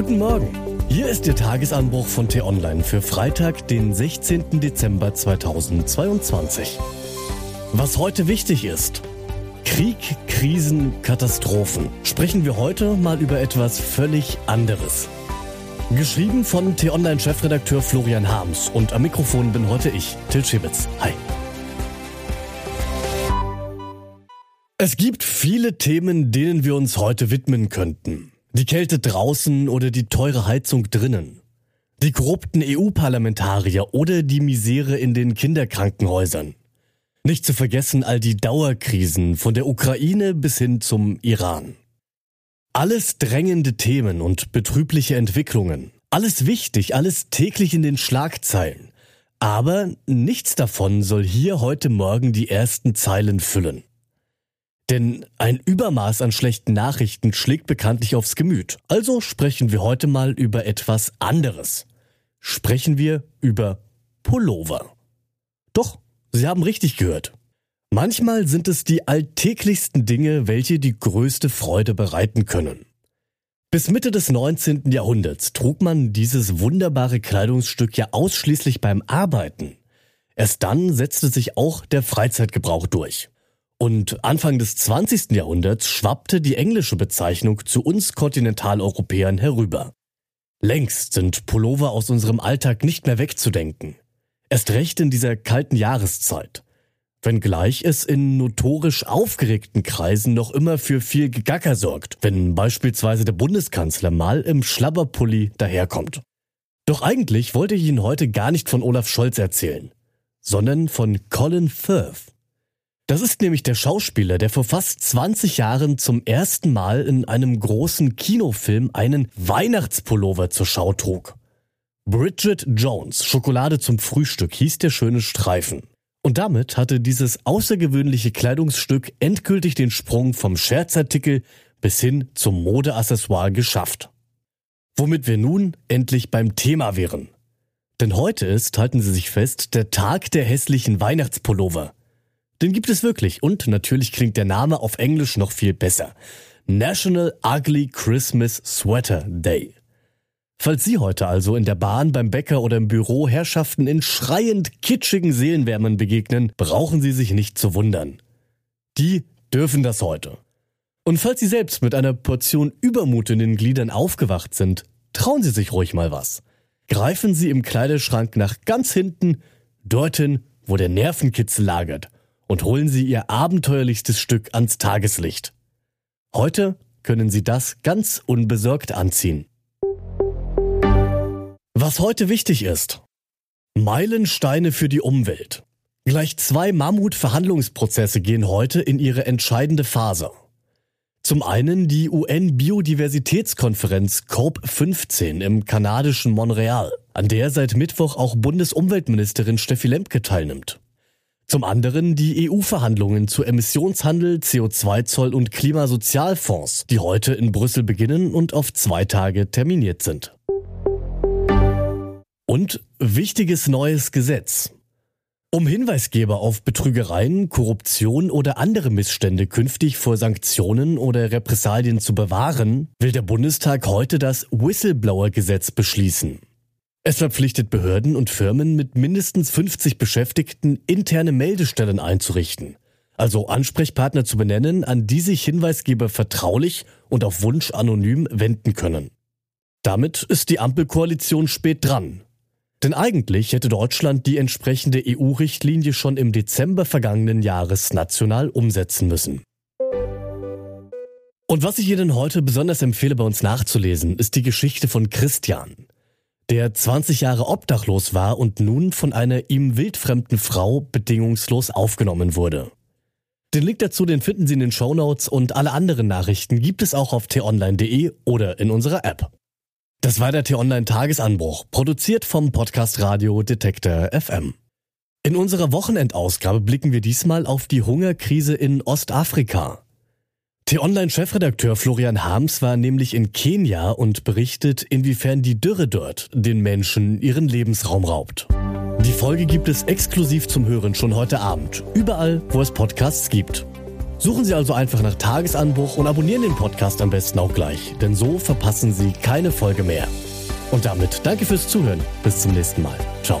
Guten Morgen. Hier ist der Tagesanbruch von T-Online für Freitag, den 16. Dezember 2022. Was heute wichtig ist. Krieg, Krisen, Katastrophen. Sprechen wir heute mal über etwas völlig anderes. Geschrieben von T-Online-Chefredakteur Florian Harms und am Mikrofon bin heute ich, Til Schibitz. Hi. Es gibt viele Themen, denen wir uns heute widmen könnten. Die Kälte draußen oder die teure Heizung drinnen. Die korrupten EU-Parlamentarier oder die Misere in den Kinderkrankenhäusern. Nicht zu vergessen all die Dauerkrisen von der Ukraine bis hin zum Iran. Alles drängende Themen und betrübliche Entwicklungen. Alles wichtig, alles täglich in den Schlagzeilen. Aber nichts davon soll hier heute Morgen die ersten Zeilen füllen. Denn ein Übermaß an schlechten Nachrichten schlägt bekanntlich aufs Gemüt. Also sprechen wir heute mal über etwas anderes. Sprechen wir über Pullover. Doch, Sie haben richtig gehört. Manchmal sind es die alltäglichsten Dinge, welche die größte Freude bereiten können. Bis Mitte des 19. Jahrhunderts trug man dieses wunderbare Kleidungsstück ja ausschließlich beim Arbeiten. Erst dann setzte sich auch der Freizeitgebrauch durch. Und Anfang des 20. Jahrhunderts schwappte die englische Bezeichnung zu uns Kontinentaleuropäern herüber. Längst sind Pullover aus unserem Alltag nicht mehr wegzudenken. Erst recht in dieser kalten Jahreszeit. Wenngleich es in notorisch aufgeregten Kreisen noch immer für viel Gegacker sorgt, wenn beispielsweise der Bundeskanzler mal im Schlabberpulli daherkommt. Doch eigentlich wollte ich Ihnen heute gar nicht von Olaf Scholz erzählen, sondern von Colin Firth. Das ist nämlich der Schauspieler, der vor fast 20 Jahren zum ersten Mal in einem großen Kinofilm einen Weihnachtspullover zur Schau trug. Bridget Jones, Schokolade zum Frühstück hieß der schöne Streifen. Und damit hatte dieses außergewöhnliche Kleidungsstück endgültig den Sprung vom Scherzartikel bis hin zum Modeaccessoire geschafft. Womit wir nun endlich beim Thema wären. Denn heute ist, halten Sie sich fest, der Tag der hässlichen Weihnachtspullover. Den gibt es wirklich und natürlich klingt der Name auf Englisch noch viel besser. National Ugly Christmas Sweater Day. Falls Sie heute also in der Bahn, beim Bäcker oder im Büro Herrschaften in schreiend kitschigen Seelenwärmen begegnen, brauchen Sie sich nicht zu wundern. Die dürfen das heute. Und falls Sie selbst mit einer Portion Übermut in den Gliedern aufgewacht sind, trauen Sie sich ruhig mal was. Greifen Sie im Kleiderschrank nach ganz hinten, dorthin, wo der Nervenkitzel lagert und holen Sie Ihr abenteuerlichstes Stück ans Tageslicht. Heute können Sie das ganz unbesorgt anziehen. Was heute wichtig ist. Meilensteine für die Umwelt. Gleich zwei Mammut-Verhandlungsprozesse gehen heute in ihre entscheidende Phase. Zum einen die UN-Biodiversitätskonferenz COP15 im kanadischen Montreal, an der seit Mittwoch auch Bundesumweltministerin Steffi Lemke teilnimmt. Zum anderen die EU-Verhandlungen zu Emissionshandel, CO2-Zoll und Klimasozialfonds, die heute in Brüssel beginnen und auf zwei Tage terminiert sind. Und wichtiges neues Gesetz. Um Hinweisgeber auf Betrügereien, Korruption oder andere Missstände künftig vor Sanktionen oder Repressalien zu bewahren, will der Bundestag heute das Whistleblower-Gesetz beschließen. Es verpflichtet Behörden und Firmen mit mindestens 50 Beschäftigten interne Meldestellen einzurichten, also Ansprechpartner zu benennen, an die sich Hinweisgeber vertraulich und auf Wunsch anonym wenden können. Damit ist die Ampelkoalition spät dran. Denn eigentlich hätte Deutschland die entsprechende EU-Richtlinie schon im Dezember vergangenen Jahres national umsetzen müssen. Und was ich Ihnen heute besonders empfehle, bei uns nachzulesen, ist die Geschichte von Christian der 20 Jahre obdachlos war und nun von einer ihm wildfremden Frau bedingungslos aufgenommen wurde. Den Link dazu, den finden Sie in den Shownotes und alle anderen Nachrichten gibt es auch auf t-online.de oder in unserer App. Das war der T-Online Tagesanbruch, produziert vom Podcast Radio Detektor FM. In unserer Wochenendausgabe blicken wir diesmal auf die Hungerkrise in Ostafrika. T-Online-Chefredakteur Florian Harms war nämlich in Kenia und berichtet, inwiefern die Dürre dort den Menschen ihren Lebensraum raubt. Die Folge gibt es exklusiv zum Hören schon heute Abend, überall, wo es Podcasts gibt. Suchen Sie also einfach nach Tagesanbruch und abonnieren den Podcast am besten auch gleich, denn so verpassen Sie keine Folge mehr. Und damit danke fürs Zuhören. Bis zum nächsten Mal. Ciao.